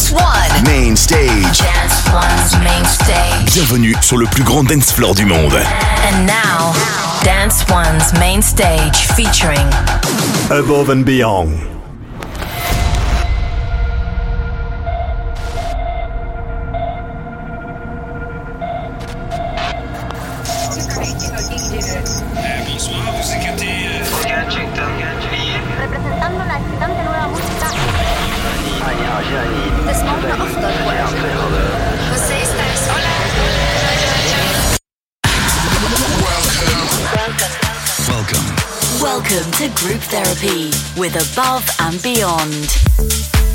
Dance One. Main stage. Dance One's main stage. Bienvenue sur le plus grand dance floor du monde. And now, Dance One's main stage featuring Above and Beyond. with Above and Beyond.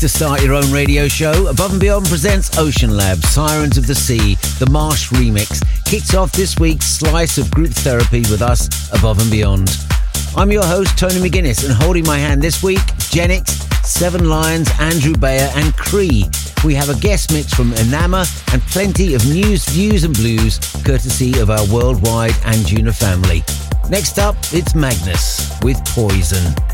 To start your own radio show. Above and Beyond presents Ocean Lab, Sirens of the Sea, the Marsh remix. Kicks off this week's slice of group therapy with us, Above and Beyond. I'm your host, Tony McGuinness, and holding my hand this week, Genix, Seven Lions, Andrew Bayer, and Cree. We have a guest mix from Enama and plenty of news, views, and blues, courtesy of our worldwide Anjuna family. Next up, it's Magnus with Poison.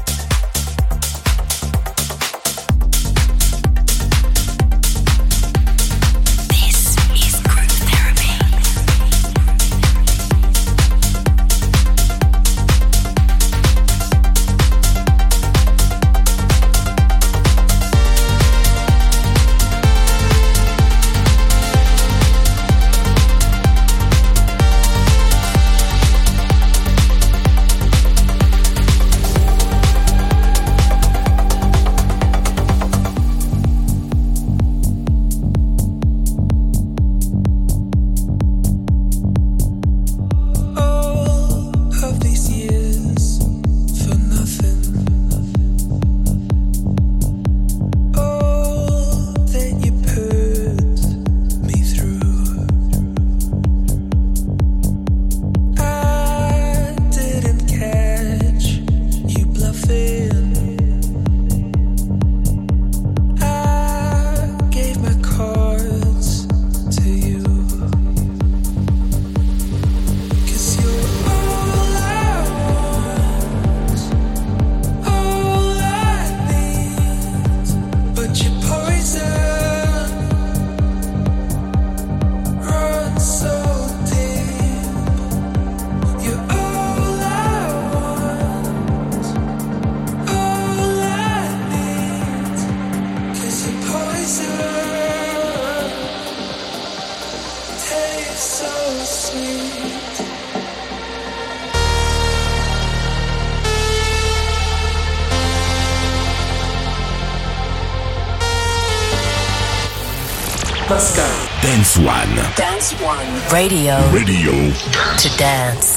Radio Radio. to dance.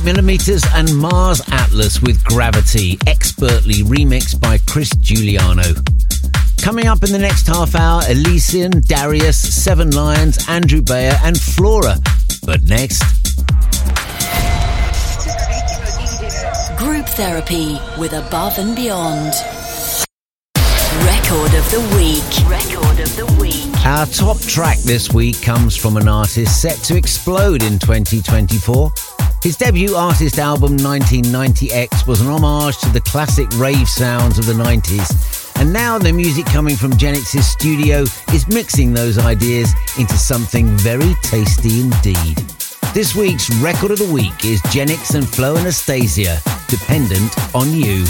88mm and Mars Atlas with Gravity, expertly remixed by Chris Giuliano. Coming up in the next half hour, Elysian, Darius, Seven Lions, Andrew Bayer, and Flora. But next. Group therapy with Above and Beyond. Record of the week. Record of the week. Our top track this week comes from an artist set to explode in 2024. His debut artist album 1990X was an homage to the classic rave sounds of the 90s. And now the music coming from Genix's studio is mixing those ideas into something very tasty indeed. This week's record of the week is Genix and Flo Anastasia, Dependent on You.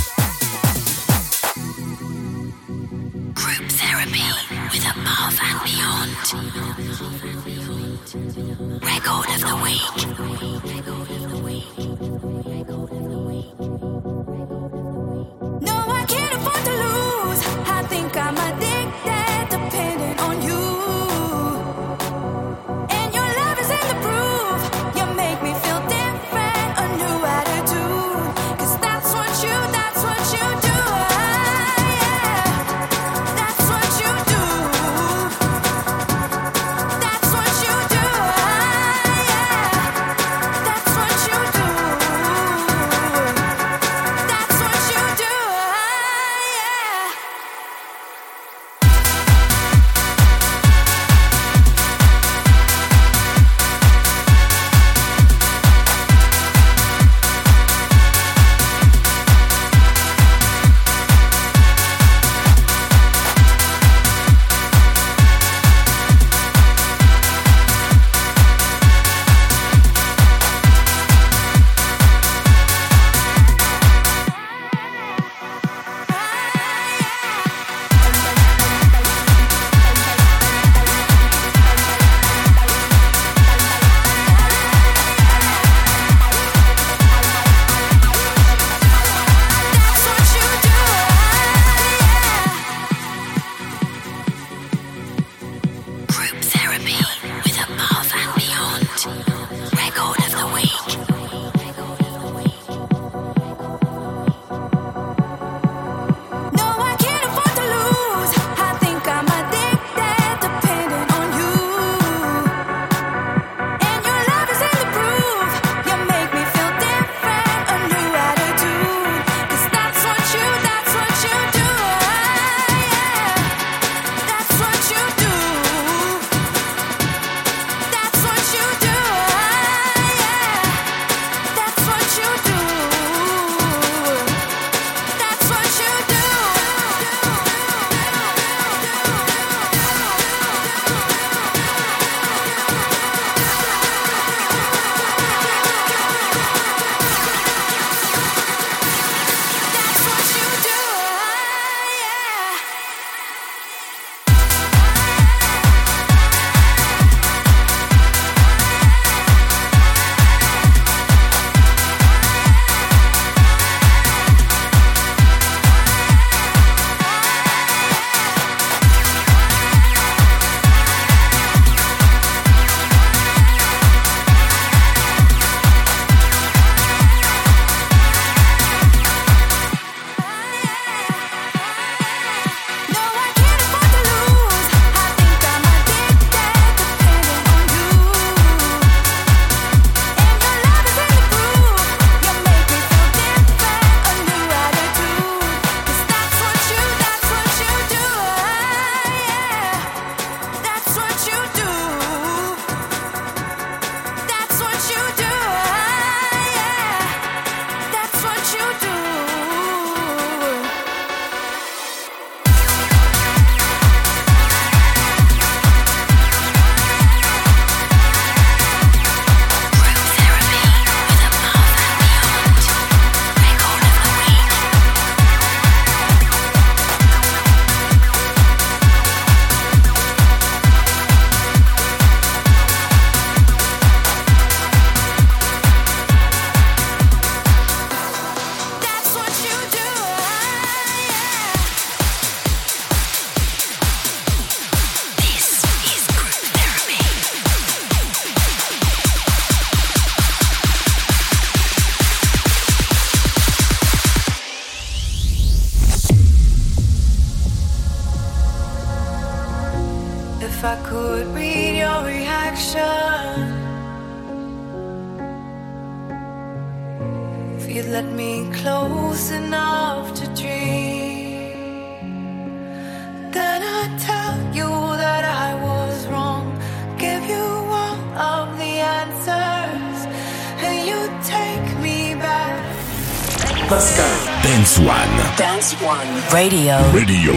Dance One. Dance One. Radio. Radio.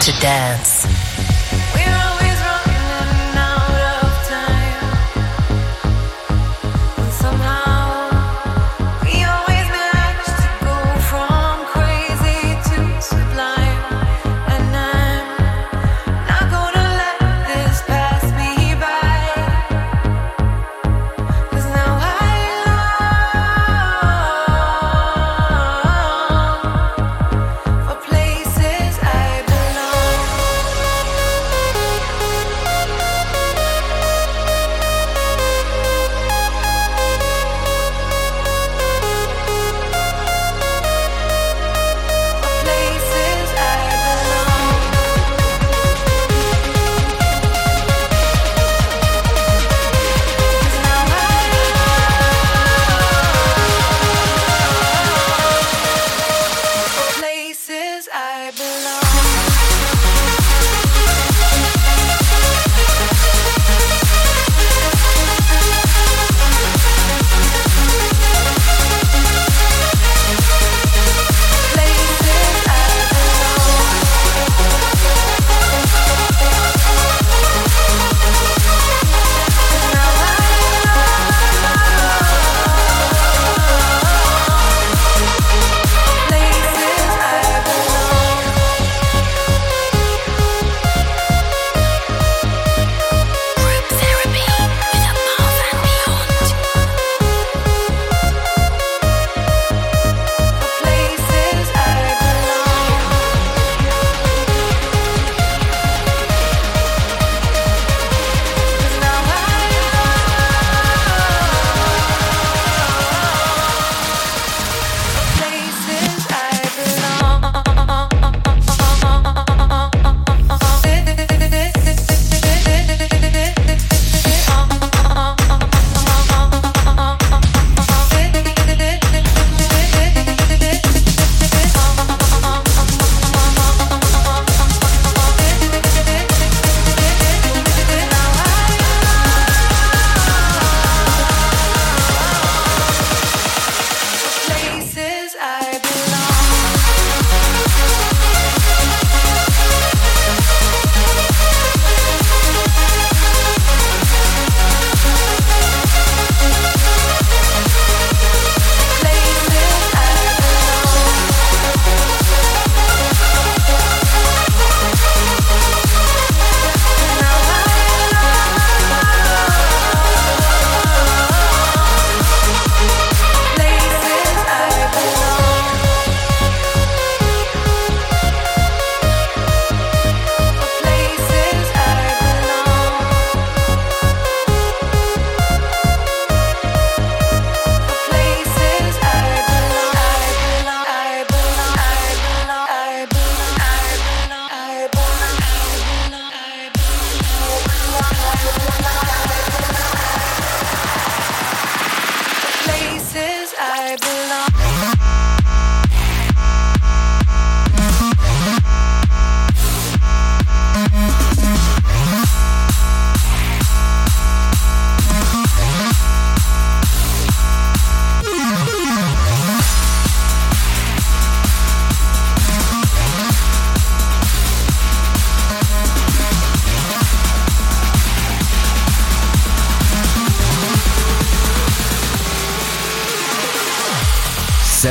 To dance.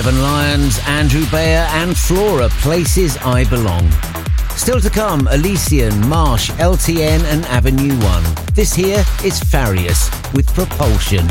Seven Lions, Andrew Bayer, and Flora, Places I Belong. Still to come, Elysian, Marsh, LTN, and Avenue 1. This here is Farius with Propulsion.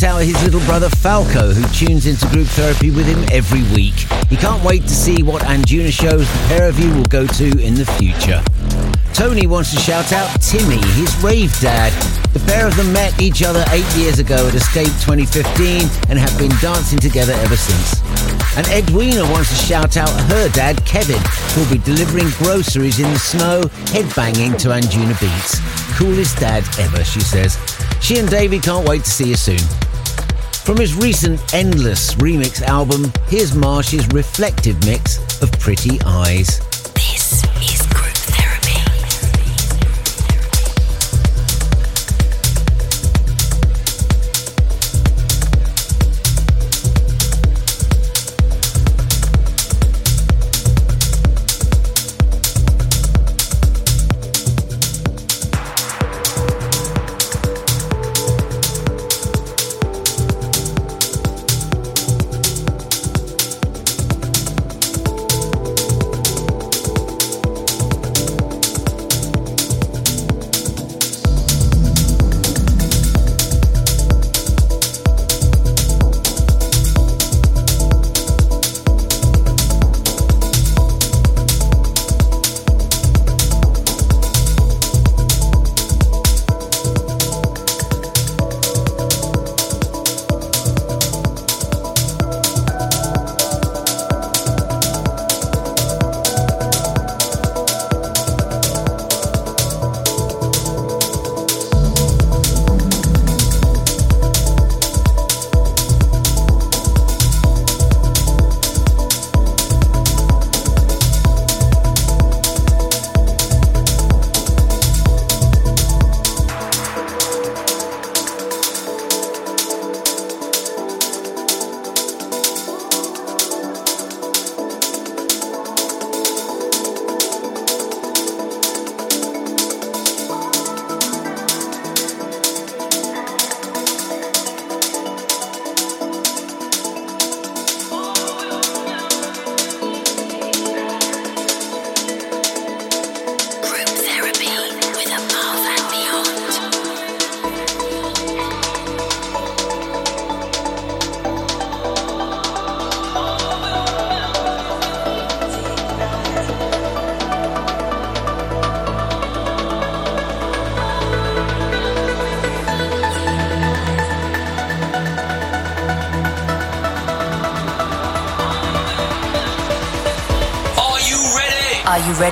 Shout out his little brother Falco, who tunes into group therapy with him every week. He can't wait to see what Anjuna shows the pair of you will go to in the future. Tony wants to shout out Timmy, his rave dad. The pair of them met each other eight years ago at Escape 2015 and have been dancing together ever since. And Edwina wants to shout out her dad, Kevin, who'll be delivering groceries in the snow, headbanging to Anjuna beats. Coolest dad ever, she says. She and Davey can't wait to see you soon. From his recent Endless remix album, here's Marsh's reflective mix of Pretty Eyes.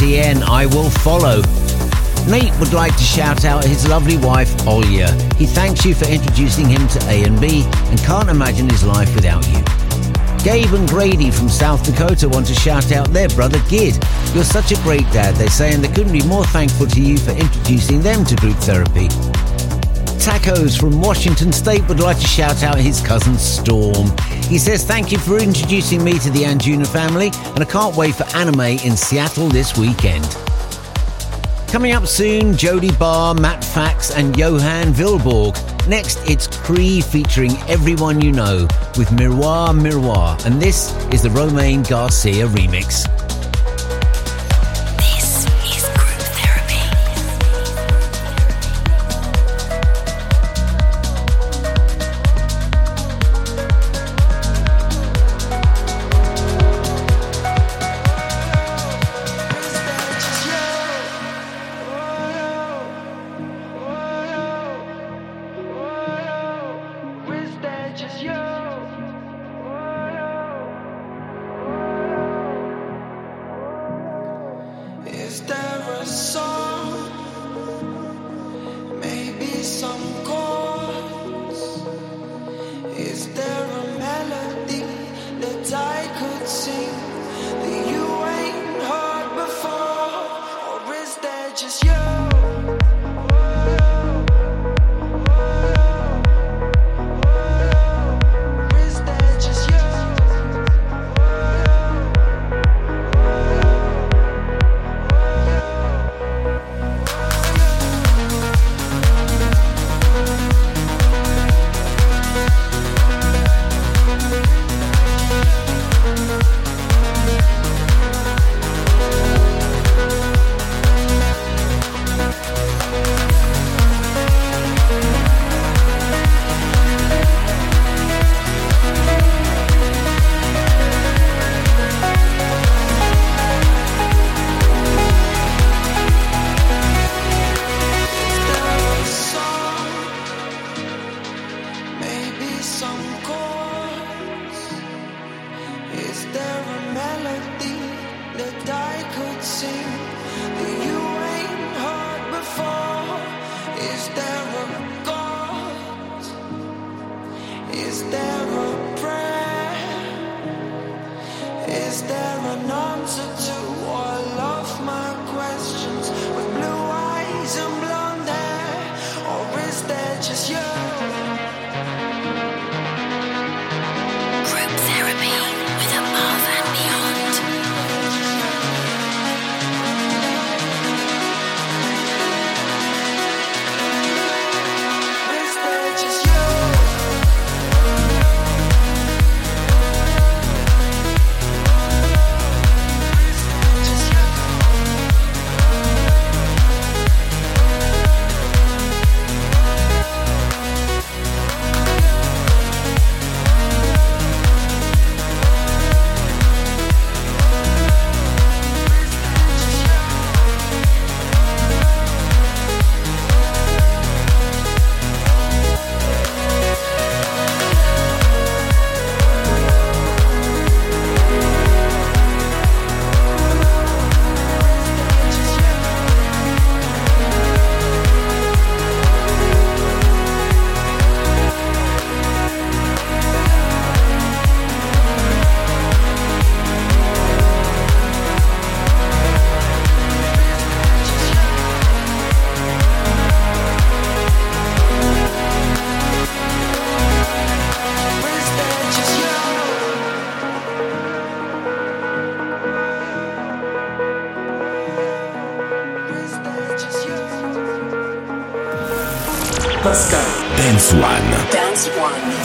LTN, I Will Follow. Nate would like to shout out his lovely wife, Olya. He thanks you for introducing him to A&B and can't imagine his life without you. Gabe and Grady from South Dakota want to shout out their brother Gid. You're such a great dad, they say, and they couldn't be more thankful to you for introducing them to group therapy. Tacos from Washington State would like to shout out his cousin Storm. He says, Thank you for introducing me to the Anjuna family, and I can't wait for anime in Seattle this weekend. Coming up soon, Jody Barr, Matt Fax, and Johan Vilborg. Next, it's Cree featuring Everyone You Know with Miroir Miroir, and this is the Romain Garcia remix.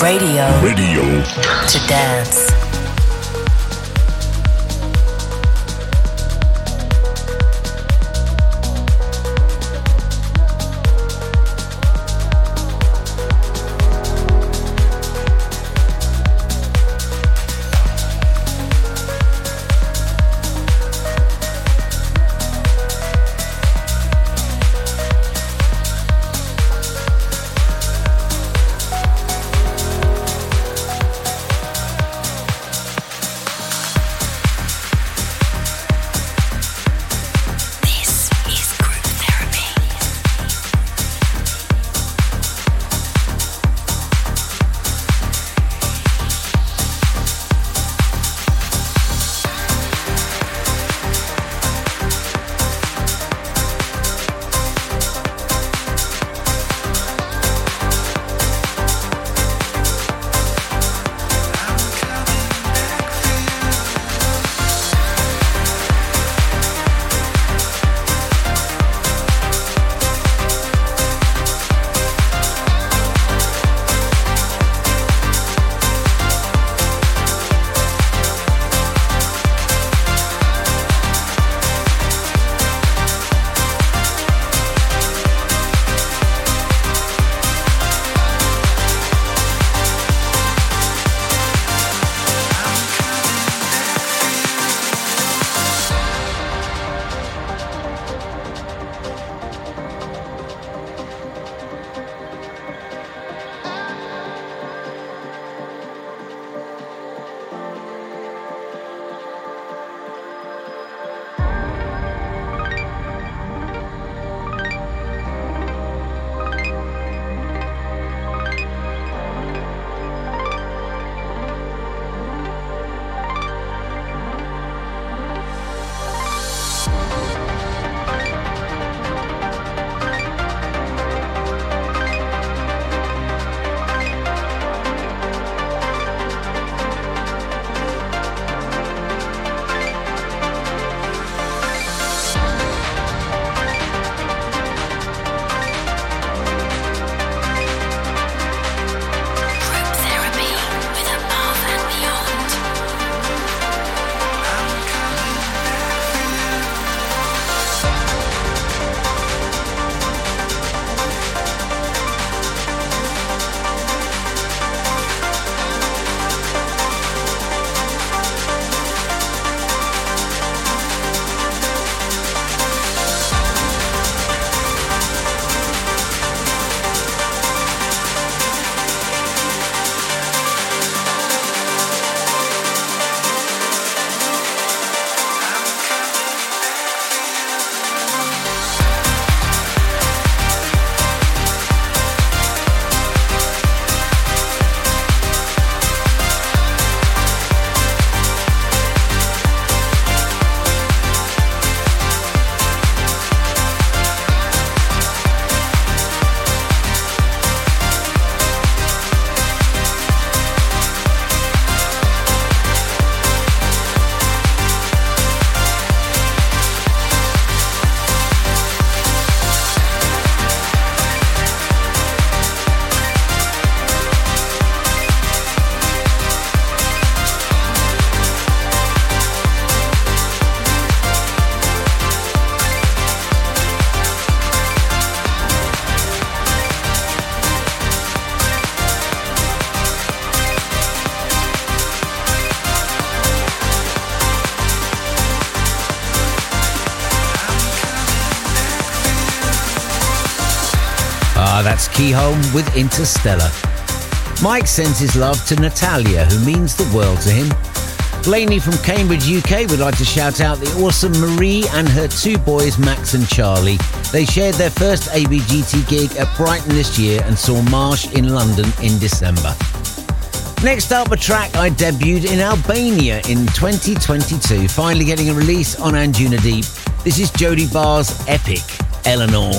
Radio. Radio. To dance. Keyhole with Interstellar. Mike sends his love to Natalia, who means the world to him. Blaney from Cambridge, UK would like to shout out the awesome Marie and her two boys, Max and Charlie. They shared their first ABGT gig at Brighton this year and saw Marsh in London in December. Next up, a track I debuted in Albania in 2022, finally getting a release on Anjuna Deep. This is Jody Barr's epic, Eleanor.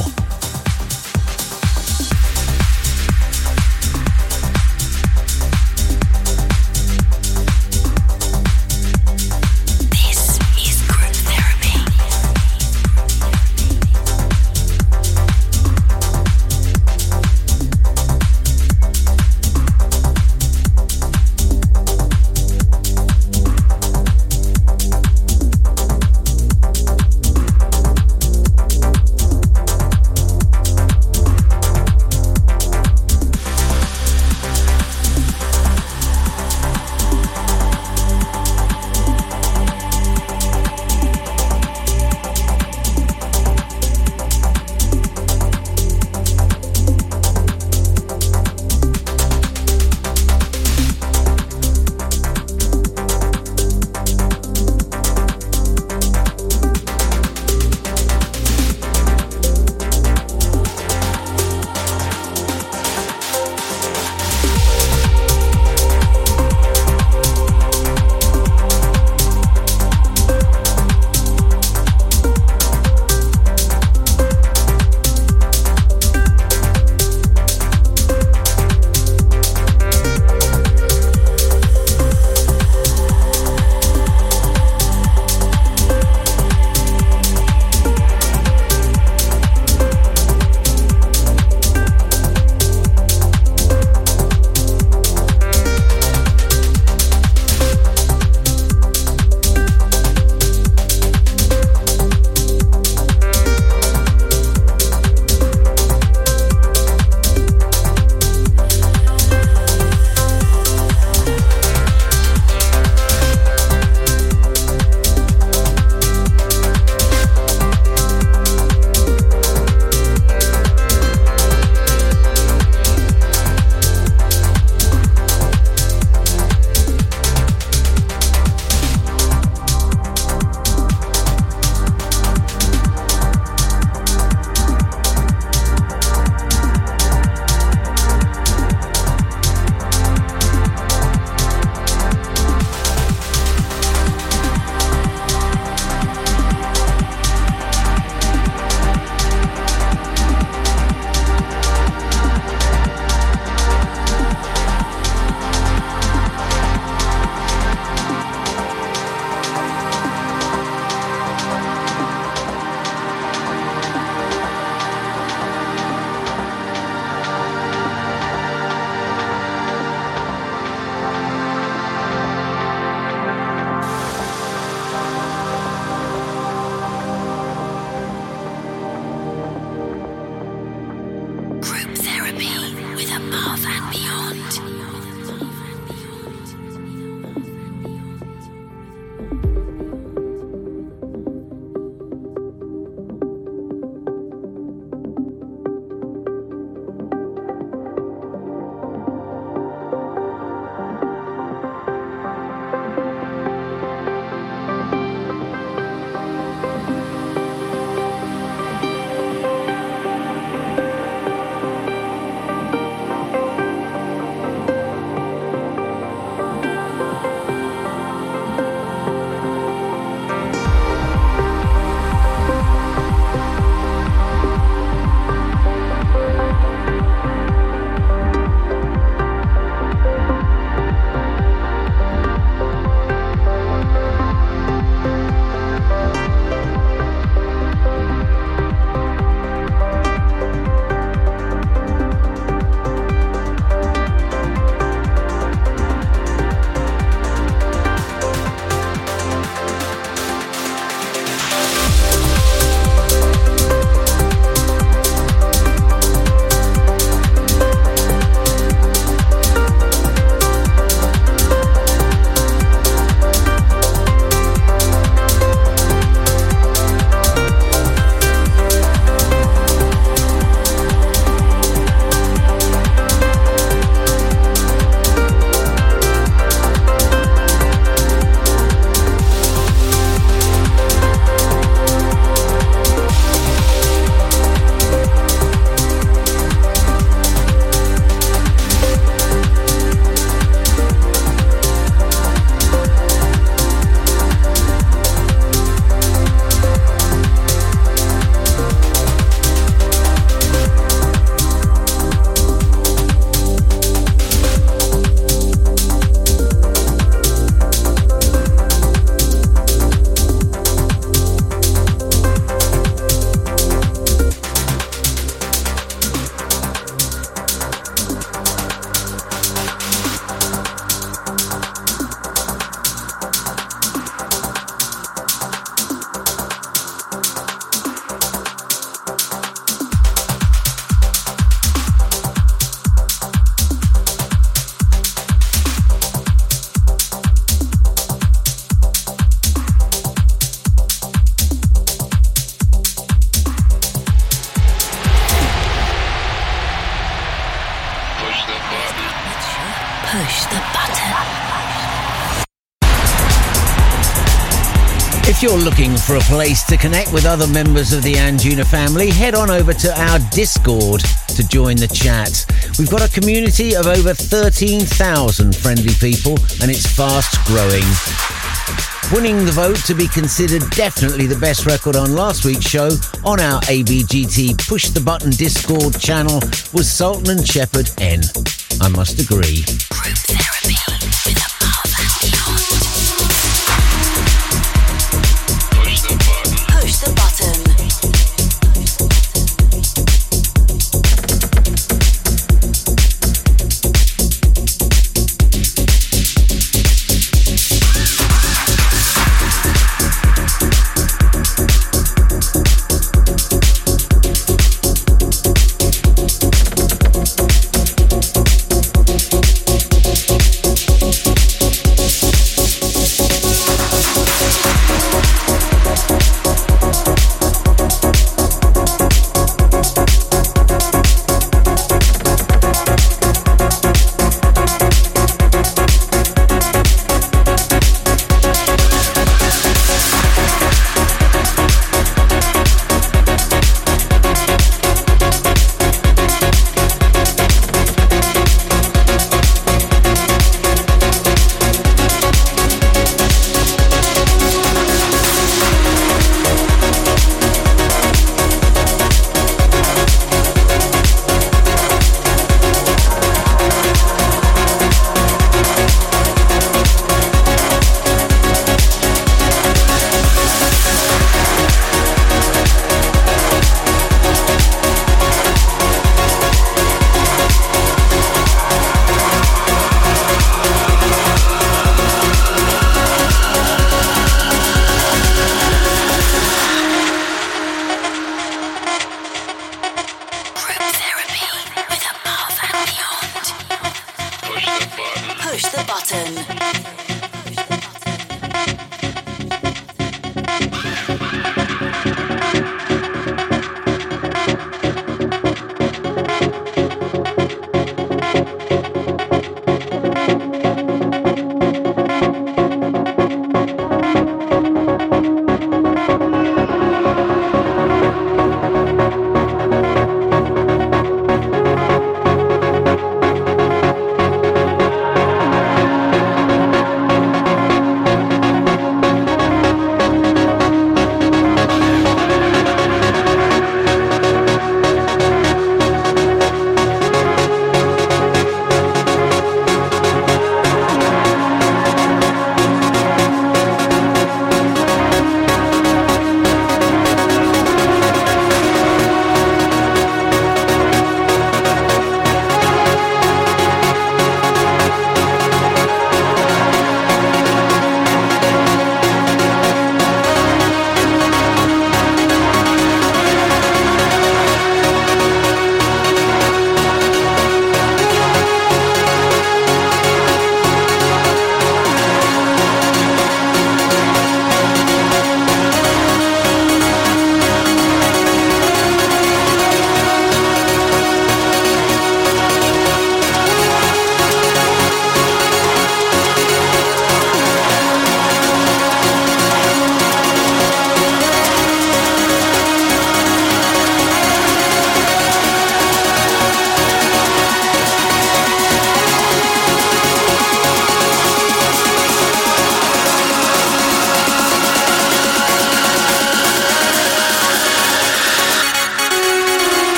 push the button. If you're looking for a place to connect with other members of the Anjuna family, head on over to our Discord to join the chat. We've got a community of over 13,000 friendly people and it's fast growing. Winning the vote to be considered definitely the best record on last week's show on our ABGT Push the Button Discord channel was Sultan and Shepard N. I must agree.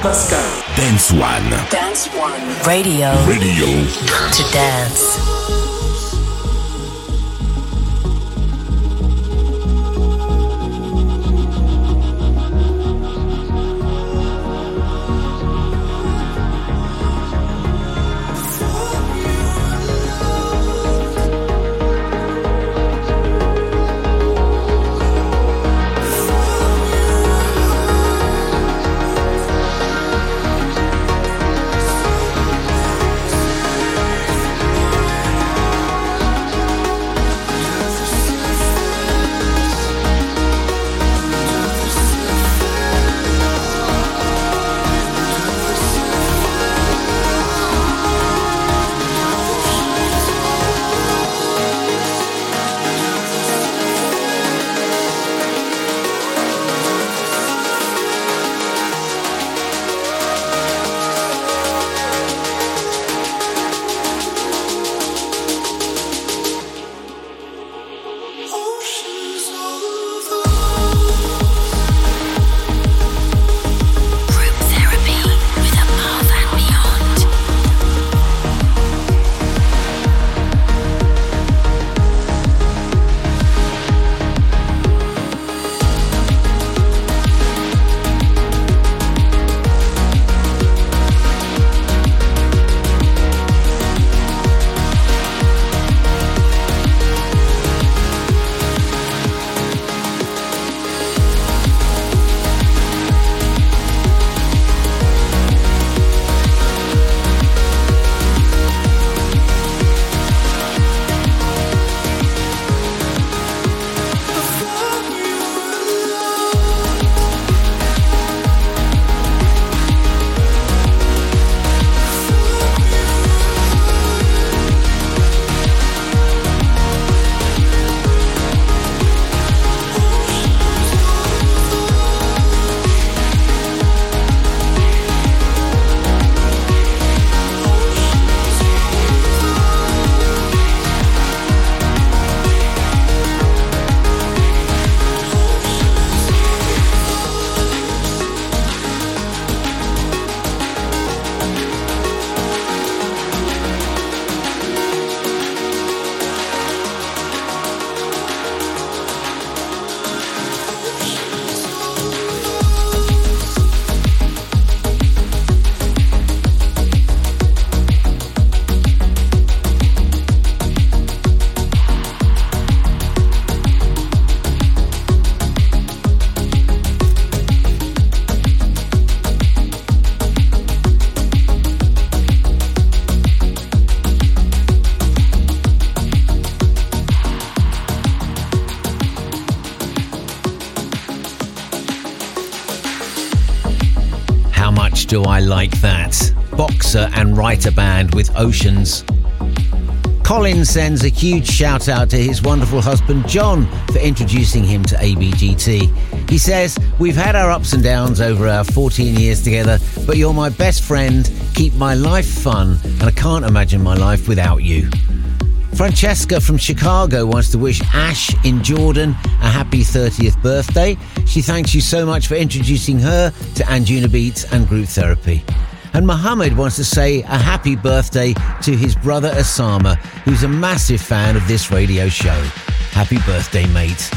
Pascal. Dance One. Dance One. Radio. Radio. To dance. I like that? Boxer and writer band with Oceans. Colin sends a huge shout out to his wonderful husband John for introducing him to ABGT. He says, We've had our ups and downs over our 14 years together, but you're my best friend, keep my life fun, and I can't imagine my life without you. Francesca from Chicago wants to wish Ash in Jordan a happy 30th birthday. She thanks you so much for introducing her to Anjuna Beats and group therapy. And Mohammed wants to say a happy birthday to his brother Osama, who's a massive fan of this radio show. Happy birthday, mate.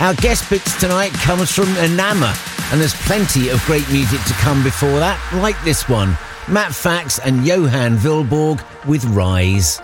Our guest picks tonight comes from Enama, and there's plenty of great music to come before that, like this one Matt Fax and Johan Vilborg with Rise.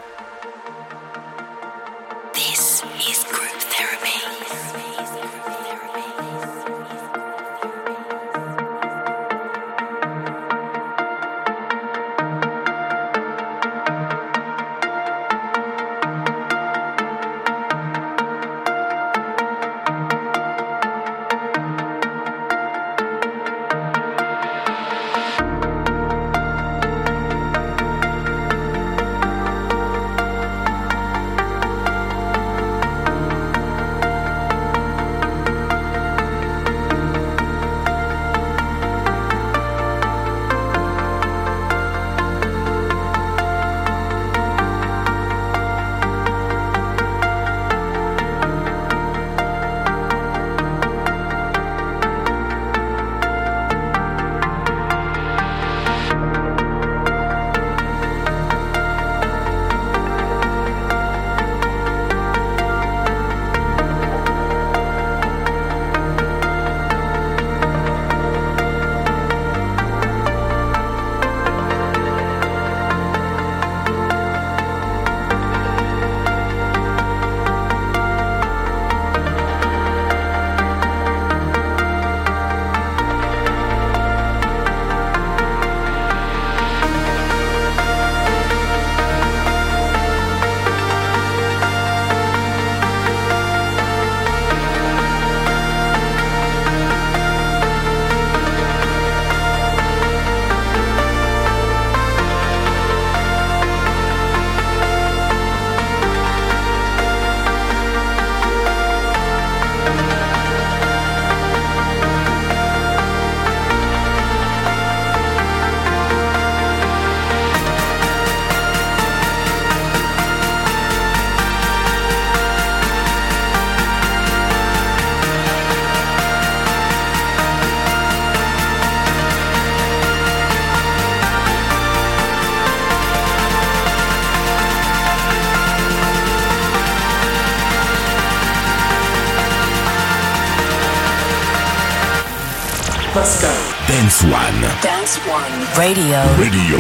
Radio. Radio.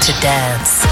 To dance.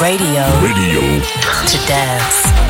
Radio. Radio. To dance.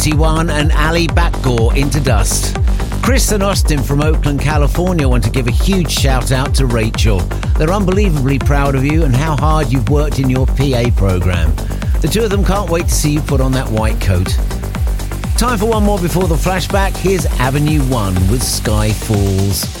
AN21 and Ali Bakgor into dust. Chris and Austin from Oakland, California want to give a huge shout out to Rachel. They're unbelievably proud of you and how hard you've worked in your PA program. The two of them can't wait to see you put on that white coat. Time for one more before the flashback. Here's Avenue 1 with Sky Falls.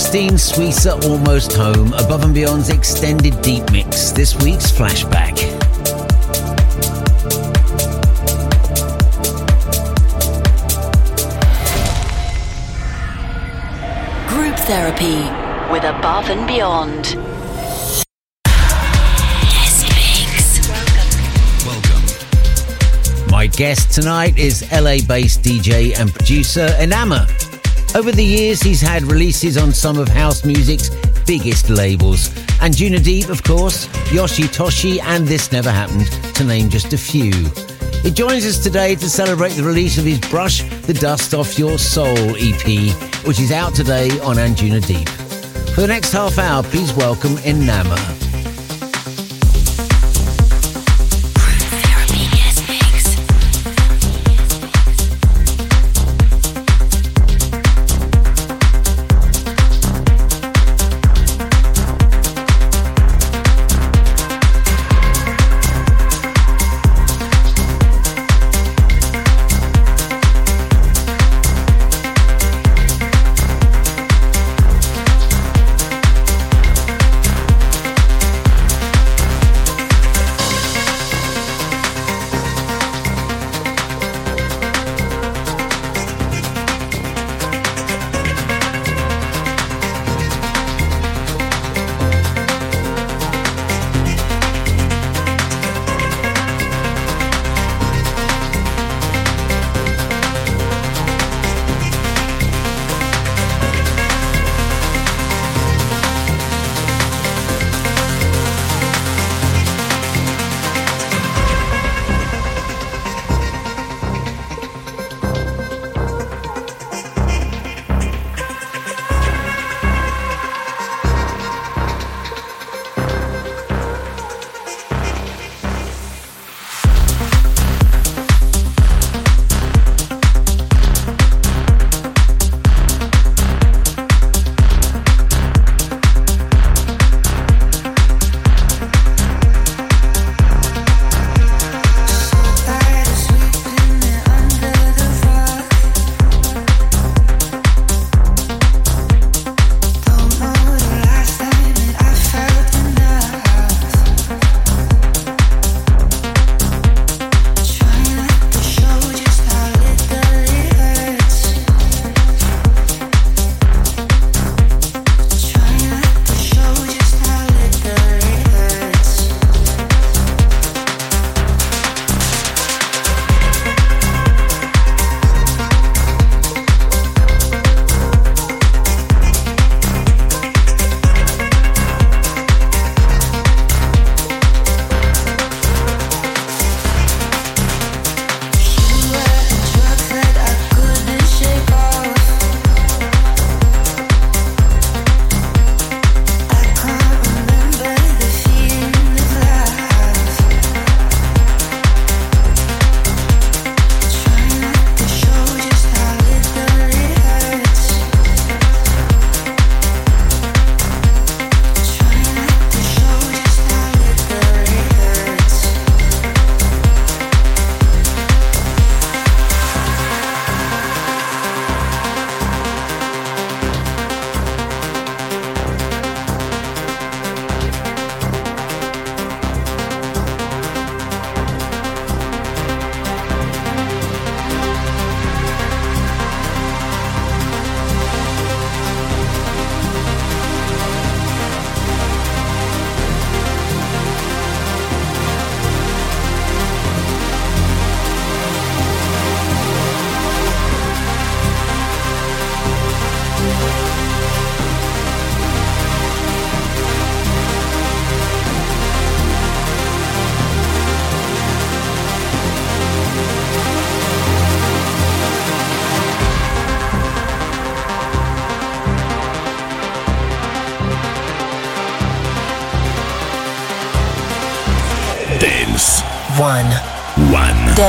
Justine Suissa Almost Home, Above and Beyond's extended deep mix, this week's flashback. Group therapy with Above and Beyond. Welcome. My guest tonight is LA based DJ and producer Enama. Over the years, he's had releases on some of house music's biggest labels. Anjunadeep, of course, Yoshitoshi, and This Never Happened, to name just a few. He joins us today to celebrate the release of his Brush the Dust Off Your Soul EP, which is out today on Anjunadeep. For the next half hour, please welcome Enamour.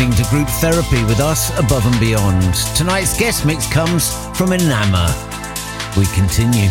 Listening to Group Therapy with us above and beyond. Tonight's guest mix comes from Enamour. We continue.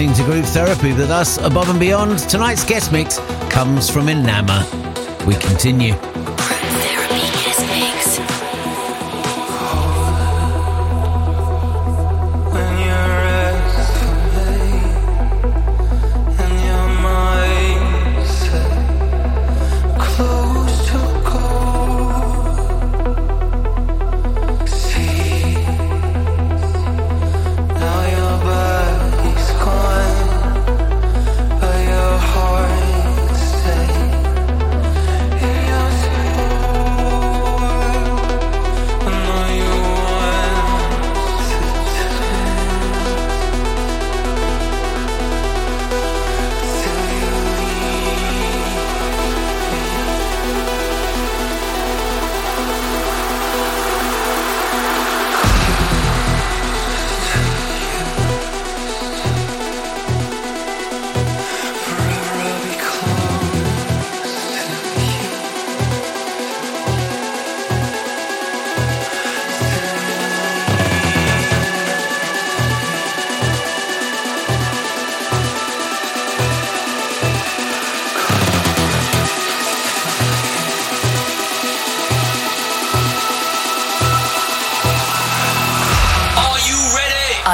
Listening to Group Therapy with us above and beyond. Tonight's guest mix comes from Enamour. We continue.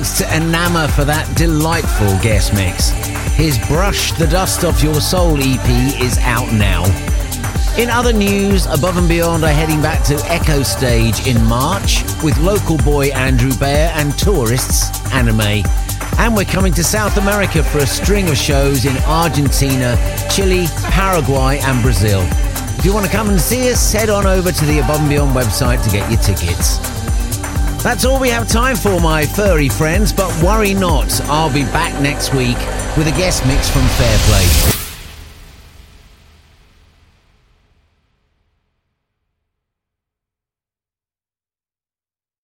Thanks to Enamour for that delightful guest mix. His Brush the Dust Off Your Soul EP is out now. In other news, Above and Beyond are heading back to Echostage in March with local boy Andrew Bayer and tourists Anime. And we're coming to South America for a string of shows in Argentina, Chile, Paraguay, and Brazil. If you want to come and see us, head on over to the Above and Beyond website to get your tickets. That's all we have time for, my furry friends, but worry not, I'll be back next week with a guest mix from Fairplay.